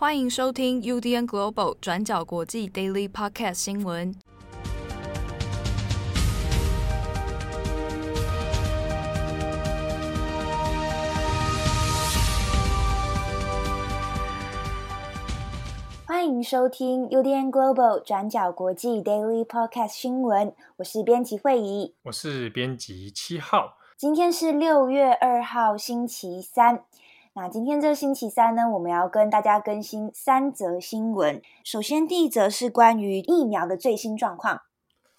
欢迎收听 UDN Global 转角国际 Daily Podcast 新闻。欢迎收听 UDN Global 转角国际 Daily Podcast 新闻。我是编辑惠仪，我是编辑七号。今天是六月二号，星期三。那今天这个星期三呢，我们要跟大家更新三则新闻。首先，第一则是关于疫苗的最新状况。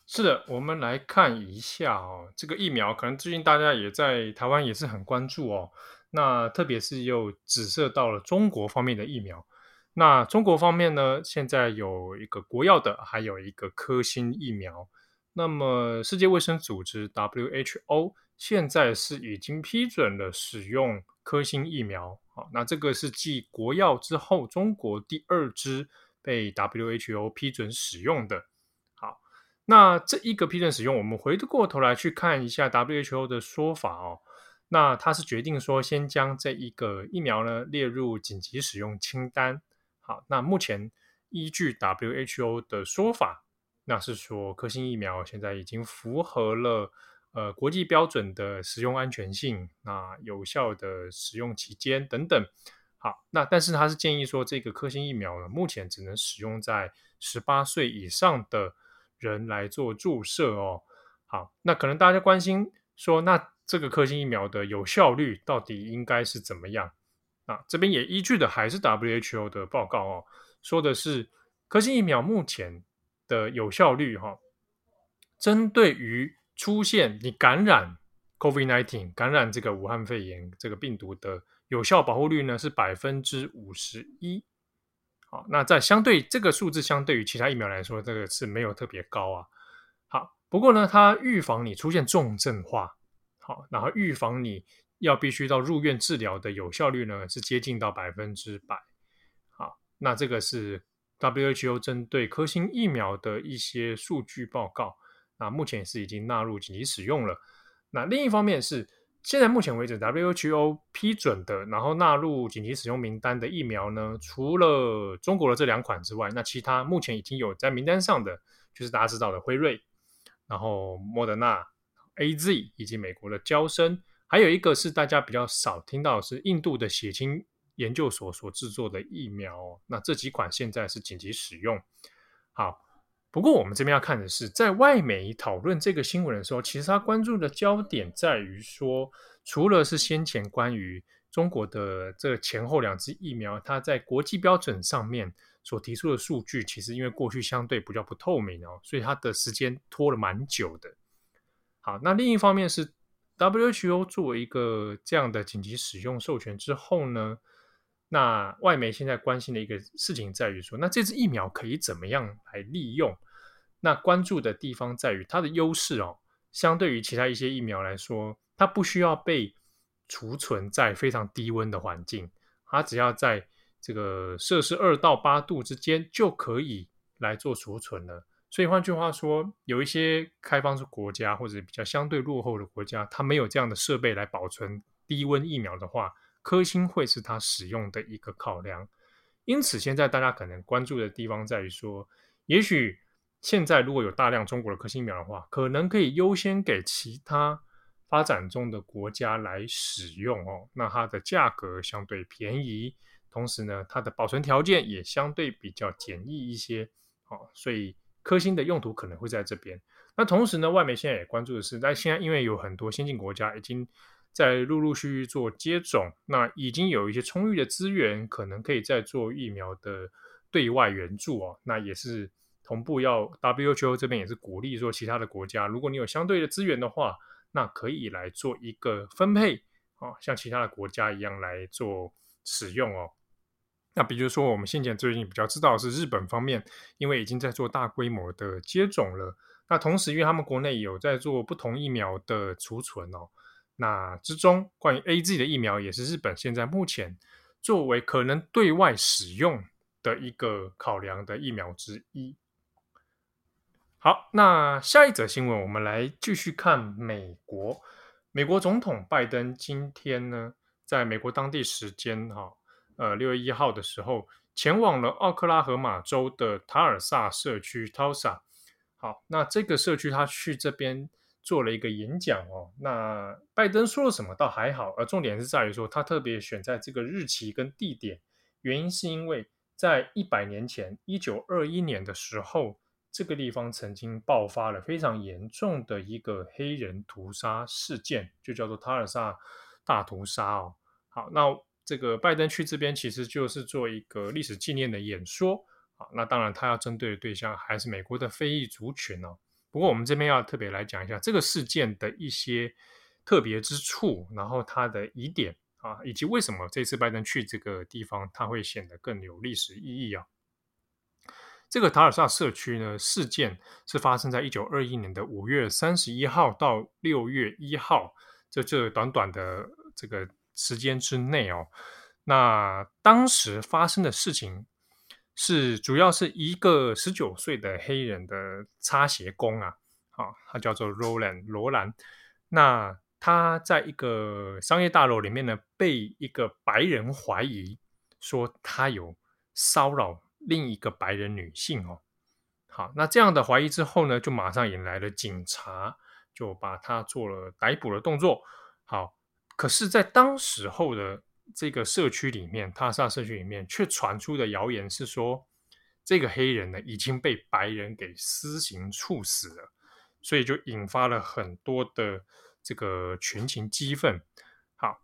是的，我们来看一下哦，这个疫苗可能最近大家也在台湾也是很关注哦。那特别是又指涉到了中国方面的疫苗。那中国方面呢，现在有一个国药的，还有一个科兴疫苗。那么世界卫生组织 WHO 现在是已经批准了使用。科兴疫苗，好，那这个是继国药之后，中国第二支被 WHO 批准使用的。好，那这一个批准使用，我们回过头来去看一下 WHO 的说法哦。那他是决定说，先将这一个疫苗呢列入紧急使用清单。好，那目前依据 WHO 的说法，那是说科兴疫苗现在已经符合了。呃，国际标准的使用安全性，那有效的使用期间等等。好，那但是他是建议说，这个科兴疫苗呢，目前只能使用在十八岁以上的人来做注射哦。好，那可能大家关心说，那这个科兴疫苗的有效率到底应该是怎么样？啊，这边也依据的还是 WHO 的报告哦，说的是科兴疫苗目前的有效率哈、哦，针对于。出现你感染 COVID-19 感染这个武汉肺炎这个病毒的有效保护率呢是百分之五十一。好，那在相对这个数字相对于其他疫苗来说，这个是没有特别高啊。好，不过呢，它预防你出现重症化，好，然后预防你要必须到入院治疗的有效率呢是接近到百分之百。好，那这个是 WHO 针对科兴疫苗的一些数据报告。那目前是已经纳入紧急使用了。那另一方面是，现在目前为止，WHO 批准的，然后纳入紧急使用名单的疫苗呢，除了中国的这两款之外，那其他目前已经有在名单上的，就是大家知道的辉瑞，然后莫德纳、AZ 以及美国的娇生，还有一个是大家比较少听到的是印度的血清研究所所制作的疫苗。那这几款现在是紧急使用。好。不过，我们这边要看的是，在外媒讨论这个新闻的时候，其实他关注的焦点在于说，除了是先前关于中国的这前后两支疫苗，它在国际标准上面所提出的数据，其实因为过去相对比较不透明哦，所以它的时间拖了蛮久的。好，那另一方面是 WHO 作为一个这样的紧急使用授权之后呢，那外媒现在关心的一个事情在于说，那这支疫苗可以怎么样来利用？那关注的地方在于它的优势哦，相对于其他一些疫苗来说，它不需要被储存在非常低温的环境，它只要在这个摄氏二到八度之间就可以来做储存了。所以换句话说，有一些开发中国家或者比较相对落后的国家，它没有这样的设备来保存低温疫苗的话。科兴会是它使用的一个考量，因此现在大家可能关注的地方在于说，也许现在如果有大量中国的科兴苗的话，可能可以优先给其他发展中的国家来使用哦。那它的价格相对便宜，同时呢，它的保存条件也相对比较简易一些哦。所以科兴的用途可能会在这边。那同时呢，外媒现在也关注的是，在现在因为有很多先进国家已经。在陆陆续续做接种，那已经有一些充裕的资源，可能可以再做疫苗的对外援助哦。那也是同步要 WHO 这边也是鼓励说，其他的国家，如果你有相对的资源的话，那可以来做一个分配哦，像其他的国家一样来做使用哦。那比如说，我们先前最近比较知道是日本方面，因为已经在做大规模的接种了，那同时因为他们国内有在做不同疫苗的储存哦。那之中，关于 AZ 的疫苗也是日本现在目前作为可能对外使用的一个考量的疫苗之一。好，那下一则新闻，我们来继续看美国。美国总统拜登今天呢，在美国当地时间哈，呃六月一号的时候，前往了奥克拉荷马州的塔尔萨社区 （Tulsa）。好，那这个社区他去这边做了一个演讲哦。那拜登说了什么倒还好，而重点是在于说他特别选在这个日期跟地点，原因是因为在一百年前，一九二一年的时候。这个地方曾经爆发了非常严重的一个黑人屠杀事件，就叫做塔尔萨大屠杀哦。好，那这个拜登去这边其实就是做一个历史纪念的演说啊。那当然，他要针对的对象还是美国的非裔族群哦。不过，我们这边要特别来讲一下这个事件的一些特别之处，然后它的疑点啊，以及为什么这次拜登去这个地方，它会显得更有历史意义啊。这个塔尔萨社区呢，事件是发生在一九二一年的五月三十一号到六月一号，这这短短的这个时间之内哦。那当时发生的事情是，主要是一个十九岁的黑人的擦鞋工啊，啊，他叫做 Roland 罗兰。那他在一个商业大楼里面呢，被一个白人怀疑说他有骚扰。另一个白人女性哦，好，那这样的怀疑之后呢，就马上引来了警察，就把他做了逮捕的动作。好，可是，在当时候的这个社区里面，塔尔萨社区里面，却传出的谣言是说，这个黑人呢已经被白人给私刑处死了，所以就引发了很多的这个群情激愤。好，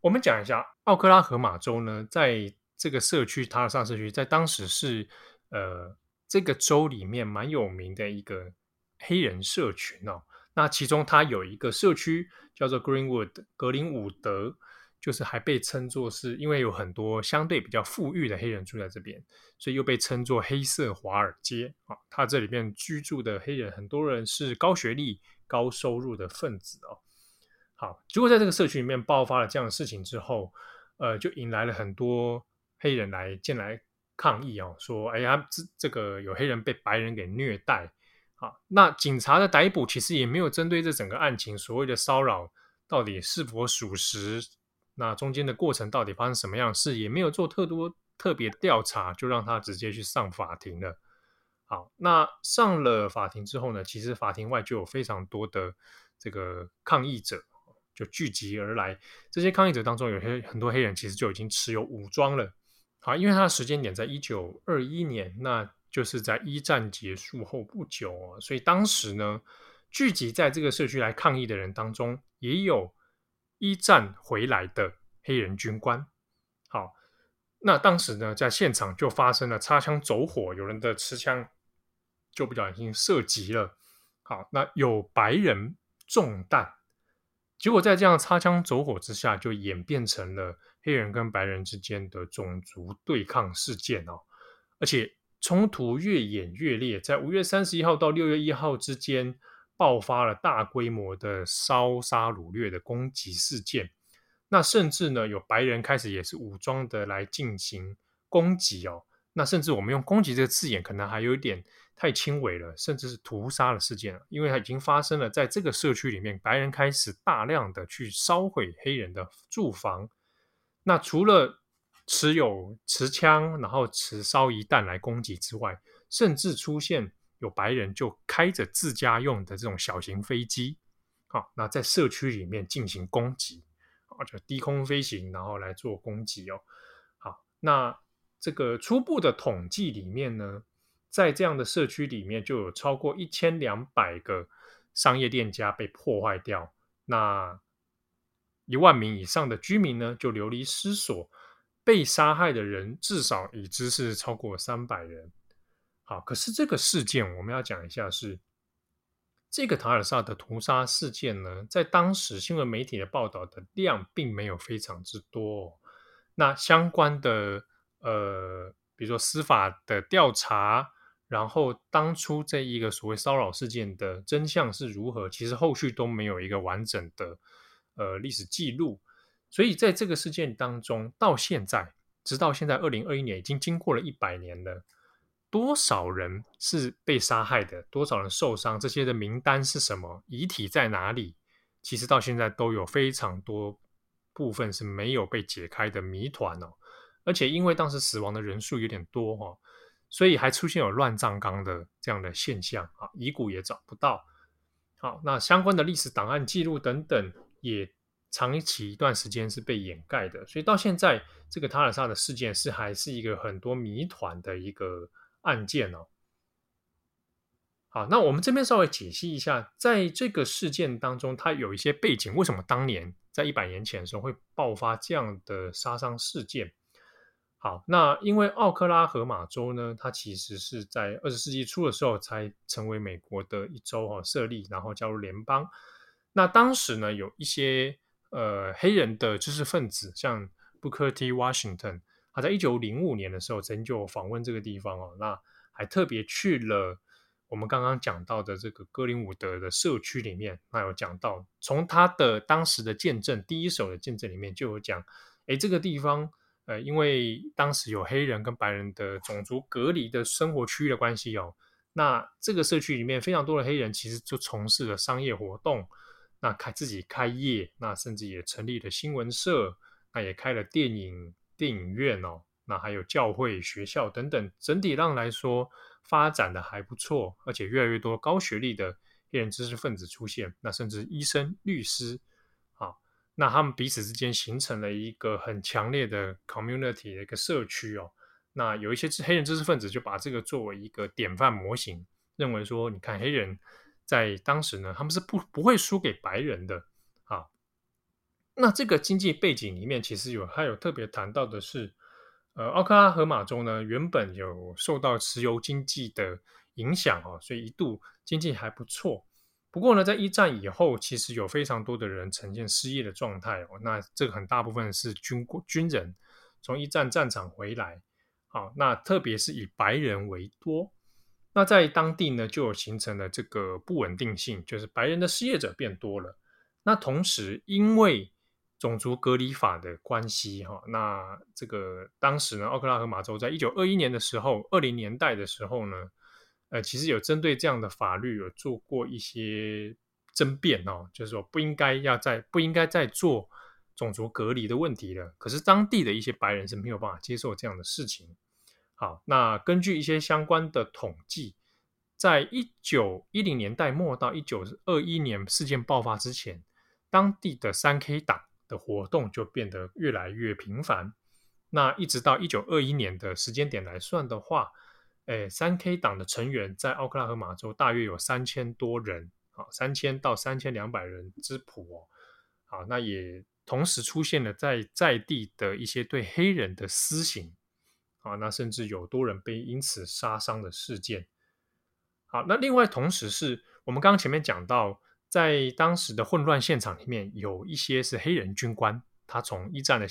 我们讲一下奥克拉荷马州呢，在这个社区塔尔萨社区在当时是呃这个州里面蛮有名的一个黑人社群哦。那其中它有一个社区叫做 Greenwood 格林伍德，就是还被称作是因为有很多相对比较富裕的黑人住在这边，所以又被称作黑色华尔街啊。它这里面居住的黑人很多人是高学历、高收入的分子哦。好，结果在这个社区里面爆发了这样的事情之后，呃，就引来了很多。黑人来进来抗议哦，说：“哎呀，这这个有黑人被白人给虐待。”好，那警察的逮捕其实也没有针对这整个案情所谓的骚扰到底是否属实，那中间的过程到底发生什么样的事，也没有做特多特别调查，就让他直接去上法庭了。好，那上了法庭之后呢，其实法庭外就有非常多的这个抗议者就聚集而来，这些抗议者当中有些很多黑人其实就已经持有武装了。好，因为他的时间点在一九二一年，那就是在一战结束后不久哦，所以当时呢，聚集在这个社区来抗议的人当中，也有一战回来的黑人军官。好，那当时呢，在现场就发生了擦枪走火，有人的持枪就不小心射击了。好，那有白人中弹，结果在这样擦枪走火之下，就演变成了。黑人跟白人之间的种族对抗事件哦，而且冲突越演越烈，在五月三十一号到六月一号之间爆发了大规模的烧杀掳掠的攻击事件。那甚至呢，有白人开始也是武装的来进行攻击哦。那甚至我们用攻击这个字眼，可能还有一点太轻微了，甚至是屠杀的事件了，因为它已经发生了在这个社区里面，白人开始大量的去烧毁黑人的住房。那除了持有持枪，然后持烧夷弹来攻击之外，甚至出现有白人就开着自家用的这种小型飞机，好，那在社区里面进行攻击，啊，就低空飞行，然后来做攻击哦。好，那这个初步的统计里面呢，在这样的社区里面就有超过一千两百个商业店家被破坏掉。那一万名以上的居民呢，就流离失所，被杀害的人至少已知是超过三百人。好，可是这个事件我们要讲一下是这个塔尔萨的屠杀事件呢，在当时新闻媒体的报道的量并没有非常之多哦。那相关的呃，比如说司法的调查，然后当初这一个所谓骚扰事件的真相是如何，其实后续都没有一个完整的。呃，历史记录，所以在这个事件当中，到现在，直到现在，二零二一年已经经过了一百年了，多少人是被杀害的，多少人受伤，这些的名单是什么，遗体在哪里？其实到现在都有非常多部分是没有被解开的谜团哦。而且因为当时死亡的人数有点多哈，所以还出现有乱葬岗的这样的现象啊，遗骨也找不到。好，那相关的历史档案记录等等，也长期一段时间是被掩盖的，所以到现在这个塔尔萨的事件是还是一个很多谜团的一个案件哦。好，那我们这边稍微解析一下，在这个事件当中，它有一些背景，为什么当年在一百年前的时候会爆发这样的杀伤事件？好，那因为奥克拉荷马州呢，它其实是在二十世纪初的时候才成为美国的一州哈设立，然后加入联邦。那当时呢，有一些呃黑人的知识分子，像 Booker T. Washington，他在一九零五年的时候曾就访问这个地方哦，那还特别去了。我们刚刚讲到的这个格林伍德的社区里面，那有讲到，从他的当时的见证，第一手的见证里面就有讲，诶，这个地方，呃，因为当时有黑人跟白人的种族隔离的生活区域的关系哦，那这个社区里面非常多的黑人其实就从事了商业活动，那开自己开业，那甚至也成立了新闻社，那也开了电影电影院哦，那还有教会、学校等等，整体上来说。发展的还不错，而且越来越多高学历的黑人知识分子出现，那甚至医生、律师，啊，那他们彼此之间形成了一个很强烈的 community 的一个社区哦。那有一些黑人知识分子就把这个作为一个典范模型，认为说，你看黑人在当时呢，他们是不不会输给白人的。那这个经济背景里面，其实有还有特别谈到的是。呃，奥克拉荷马州呢，原本有受到石油经济的影响哦，所以一度经济还不错。不过呢，在一战以后，其实有非常多的人呈现失业的状态哦。那这个很大部分是军军人从一战战场回来，好，那特别是以白人为多。那在当地呢，就形成了这个不稳定性，就是白人的失业者变多了。那同时，因为种族隔离法的关系，哈，那这个当时呢，奥克拉荷马州在一九二一年的时候，二零年代的时候呢，呃，其实有针对这样的法律有做过一些争辩哦，就是说不应该要再不应该再做种族隔离的问题了。可是当地的一些白人是没有办法接受这样的事情。好，那根据一些相关的统计，在一九一零年代末到一九二一年事件爆发之前，当地的三 K 党。的活动就变得越来越频繁。那一直到一九二一年的时间点来算的话，诶，三 K 党的成员在奥克拉荷马州大约有三千多人，啊，三千到三千两百人之谱哦。好，那也同时出现了在在地的一些对黑人的私刑，啊，那甚至有多人被因此杀伤的事件。好，那另外同时是我们刚刚前面讲到。在当时的混乱现场里面，有一些是黑人军官，他从一战的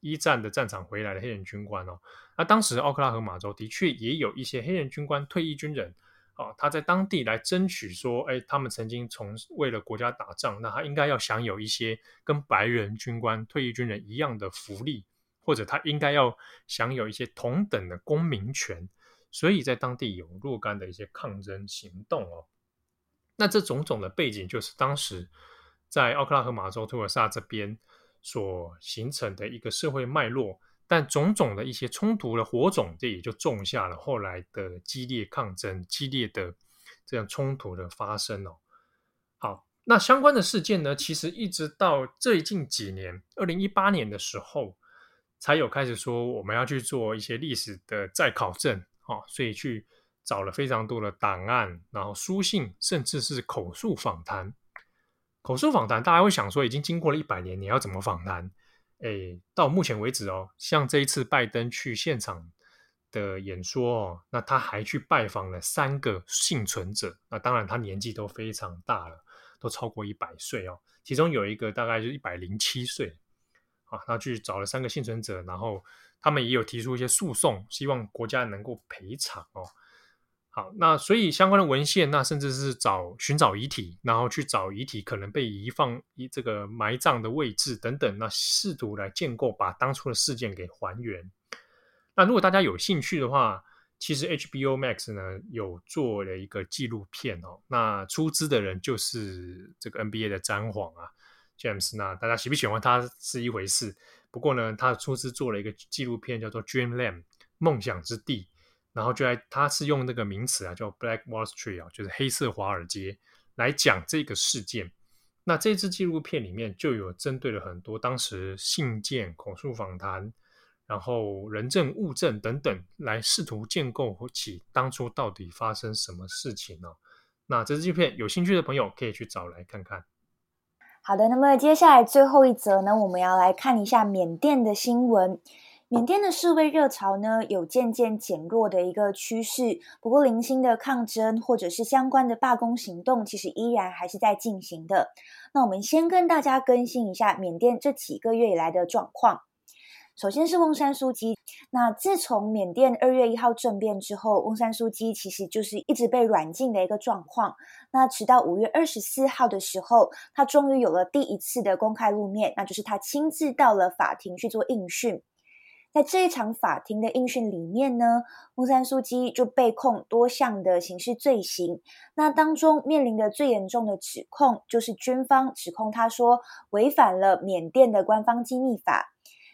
一战的战场回来的黑人军官哦。那当时奥克拉荷马州的确也有一些黑人军官退役军人哦，他在当地来争取说，哎，他们曾经从为了国家打仗，那他应该要享有一些跟白人军官退役军人一样的福利，或者他应该要享有一些同等的公民权，所以在当地有若干的一些抗争行动哦。那这种种的背景，就是当时在奥克拉荷马州托尔萨这边所形成的一个社会脉络，但种种的一些冲突的火种，这也就种下了后来的激烈抗争、激烈的这样冲突的发生哦。好，那相关的事件呢，其实一直到最近几年，二零一八年的时候，才有开始说我们要去做一些历史的再考证，哦，所以去。找了非常多的档案，然后书信，甚至是口述访谈。口述访谈，大家会想说，已经经过了一百年，你要怎么访谈？诶，到目前为止哦，像这一次拜登去现场的演说哦，那他还去拜访了三个幸存者。那当然，他年纪都非常大了，都超过一百岁哦。其中有一个大概就一百零七岁。啊，他去找了三个幸存者，然后他们也有提出一些诉讼，希望国家能够赔偿哦。好，那所以相关的文献，那甚至是找寻找遗体，然后去找遗体可能被遗放一这个埋葬的位置等等，那试图来建构把当初的事件给还原。那如果大家有兴趣的话，其实 HBO Max 呢有做了一个纪录片哦，那出资的人就是这个 NBA 的詹皇啊，James。那大家喜不喜欢他是一回事，不过呢，他出资做了一个纪录片，叫做《Dreamland》梦想之地，然后就来，他是用那个名词啊，叫 Black Wall Street 啊，就是黑色华尔街来讲这个事件。那这支纪录片里面就有针对了很多当时信件、口述访谈，然后人证、物证等等，来试图建构起当初到底发生什么事情呢？那这支纪录片有兴趣的朋友可以去找来看看。好的，那么接下来最后一则呢，我们要来看一下缅甸的新闻。缅甸的示威热潮呢，有渐渐减弱的一个趋势。不过，零星的抗争或者是相关的罢工行动，其实依然还是在进行的。那我们先跟大家更新一下缅甸这几个月以来的状况。首先是翁山苏姬，那自从缅甸二月一号政变之后，翁山苏姬其实就是一直被软禁的一个状况。那直到五月二十四号的时候，他终于有了第一次的公开露面，那就是他亲自到了法庭去做应讯。在这一场法庭的应讯里面呢，翁山苏姬就被控多项的刑事罪行。那当中面临的最严重的指控，就是军方指控他说违反了缅甸的官方机密法。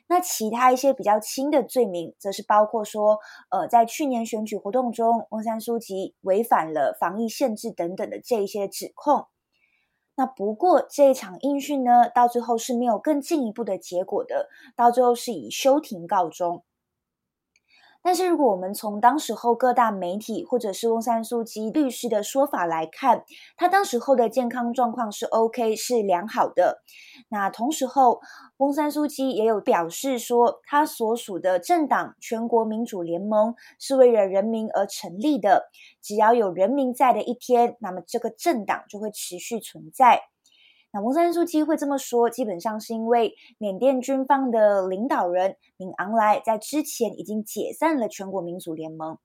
那其他一些比较轻的罪名，则是包括说，呃，在去年选举活动中，翁山苏姬违反了防疫限制等等的这一些指控。那不过这一场应讯呢，到最后是没有更进一步的结果的，到最后是以休庭告终。但是，如果我们从当时候各大媒体或者是翁山苏姬律师的说法来看，他当时候的健康状况是 OK，是良好的。那同时候，翁山苏姬也有表示说，他所属的政党全国民主联盟是为了人民而成立的，只要有人民在的一天，那么这个政党就会持续存在。那翁山苏姬会这么说，基本上是因为缅甸军方的领导人敏昂莱在之前已经解散了全国民主联盟。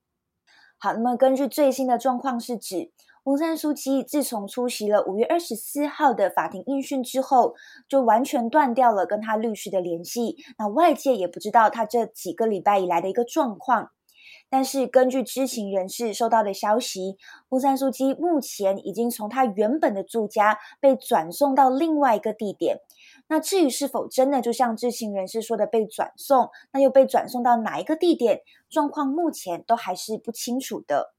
好，那么根据最新的状况是指，翁山苏姬自从出席了五月二十四号的法庭应讯之后，就完全断掉了跟他律师的联系。那外界也不知道他这几个礼拜以来的一个状况。但是根据知情人士收到的消息，乌山苏基目前已经从他原本的住家被转送到另外一个地点。那至于是否真的就像知情人士说的被转送，那又被转送到哪一个地点，状况目前都还是不清楚的。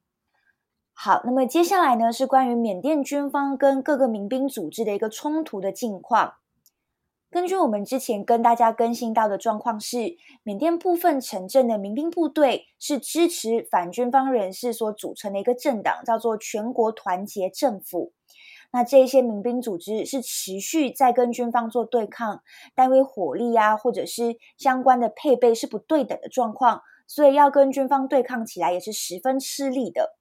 好，那么接下来呢，是关于缅甸军方跟各个民兵组织的一个冲突的近况。根据我们之前跟大家更新到的状况是，缅甸部分城镇的民兵部队是支持反军方人士所组成的一个政党，叫做全国团结政府。那这些民兵组织是持续在跟军方做对抗，单位火力啊，或者是相关的配备是不对等的状况，所以要跟军方对抗起来也是十分吃力的。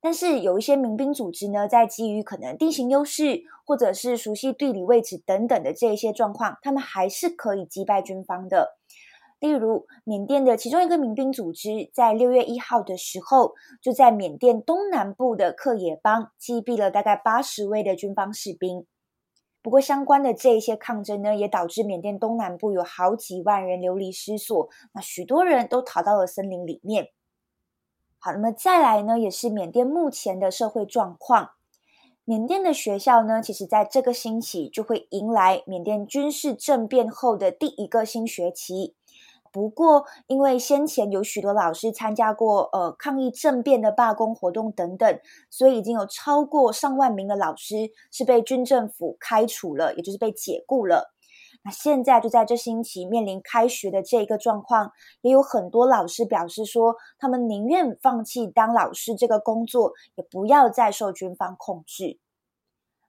但是有一些民兵组织呢，在基于可能地形优势，或者是熟悉地理位置等等的这一些状况，他们还是可以击败军方的。例如，缅甸的其中一个民兵组织，在六月一号的时候，就在缅甸东南部的克也邦击毙了大概八十位的军方士兵。不过，相关的这一些抗争呢，也导致缅甸东南部有好几万人流离失所，那许多人都逃到了森林里面。好，那么再来呢，也是缅甸目前的社会状况。缅甸的学校呢，其实在这个星期就会迎来缅甸军事政变后的第一个新学期。不过，因为先前有许多老师参加过呃抗议政变的罢工活动等等，所以已经有超过上万名的老师是被军政府开除了，也就是被解雇了。那现在就在这星期面临开学的这一个状况，也有很多老师表示说，他们宁愿放弃当老师这个工作，也不要再受军方控制。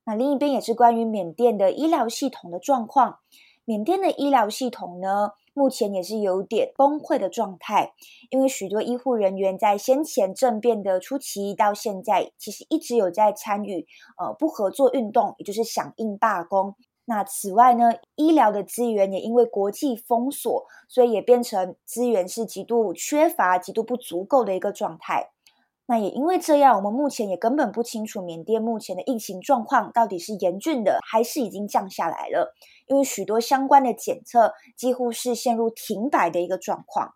那另一边也是关于缅甸的医疗系统的状况，缅甸的医疗系统呢，目前也是有点崩溃的状态，因为许多医护人员在先前政变的初期到现在，其实一直有在参与呃不合作运动，也就是响应罢工。那此外呢，医疗的资源也因为国际封锁，所以也变成资源是极度缺乏、极度不足够的一个状态。那也因为这样，我们目前也根本不清楚缅甸目前的疫情状况到底是严峻的，还是已经降下来了。因为许多相关的检测几乎是陷入停摆的一个状况。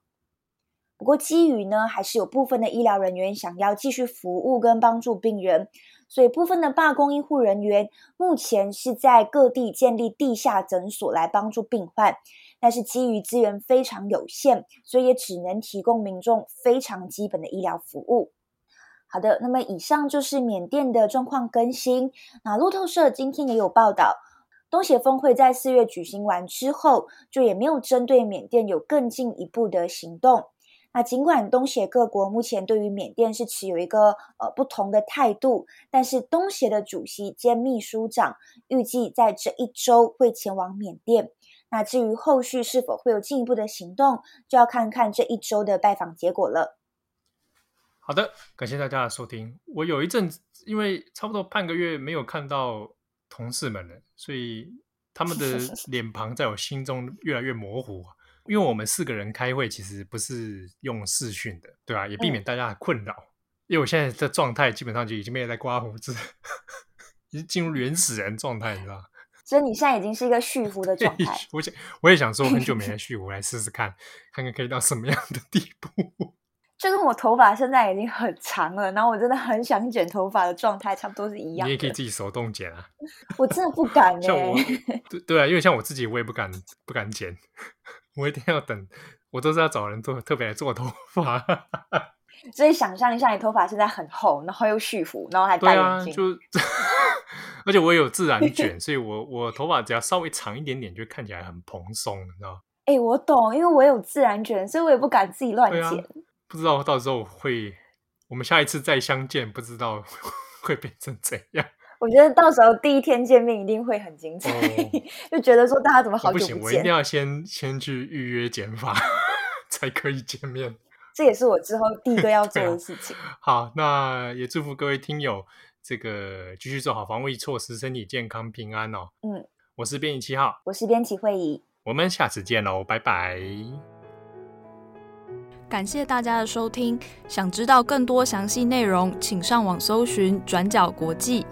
不过，基于呢，还是有部分的医疗人员想要继续服务跟帮助病人。所以，部分的罢工医护人员目前是在各地建立地下诊所来帮助病患，但是基于资源非常有限，所以也只能提供民众非常基本的医疗服务。好的，那么以上就是缅甸的状况更新。那路透社今天也有报道，东协峰会在四月举行完之后，就也没有针对缅甸有更进一步的行动。那尽管东协各国目前对于缅甸是持有一个呃不同的态度，但是东协的主席兼秘书长预计在这一周会前往缅甸。那至于后续是否会有进一步的行动，就要看看这一周的拜访结果了。好的，感谢大家的收听。我有一阵子，因为差不多半个月没有看到同事们了，所以他们的脸庞在我心中越来越模糊。因为我们四个人开会，其实不是用视讯的，对吧？也避免大家的困扰。嗯、因为我现在的状态基本上就已经没有在刮胡子，已经进入原始人状态，你知道吗？所以你现在已经是一个蓄胡的状态。我想，我也想说，很久没来蓄胡，来试试看，看看可以到什么样的地步。就跟我头发现在已经很长了，然后我真的很想剪头发的状态，差不多是一样。你也可以自己手动剪啊。我真的不敢哎、欸。对对啊，因为像我自己，我也不敢不敢剪，我一定要等，我都是要找人做特别来做头发。所以想象一下，你头发现在很厚，然后又蓄服，然后还戴眼镜，啊、就而且我有自然卷，所以我我头发只要稍微长一点点，就看起来很蓬松，你知道吗？哎、欸，我懂，因为我有自然卷，所以我也不敢自己乱剪。不知道到时候会，我们下一次再相见，不知道会变成怎样。我觉得到时候第一天见面一定会很精彩，哦、就觉得说大家怎么好久不见。不行，我一定要先先去预约剪发，才可以见面。这也是我之后第一个要 做的事情。啊、好，那也祝福各位听友，这个继续做好防卫措施，身体健康平安哦。嗯，我是编辑七号，我是编辑慧仪，我们下次见喽，拜拜。感谢大家的收听，想知道更多详细内容，请上网搜寻转角国际。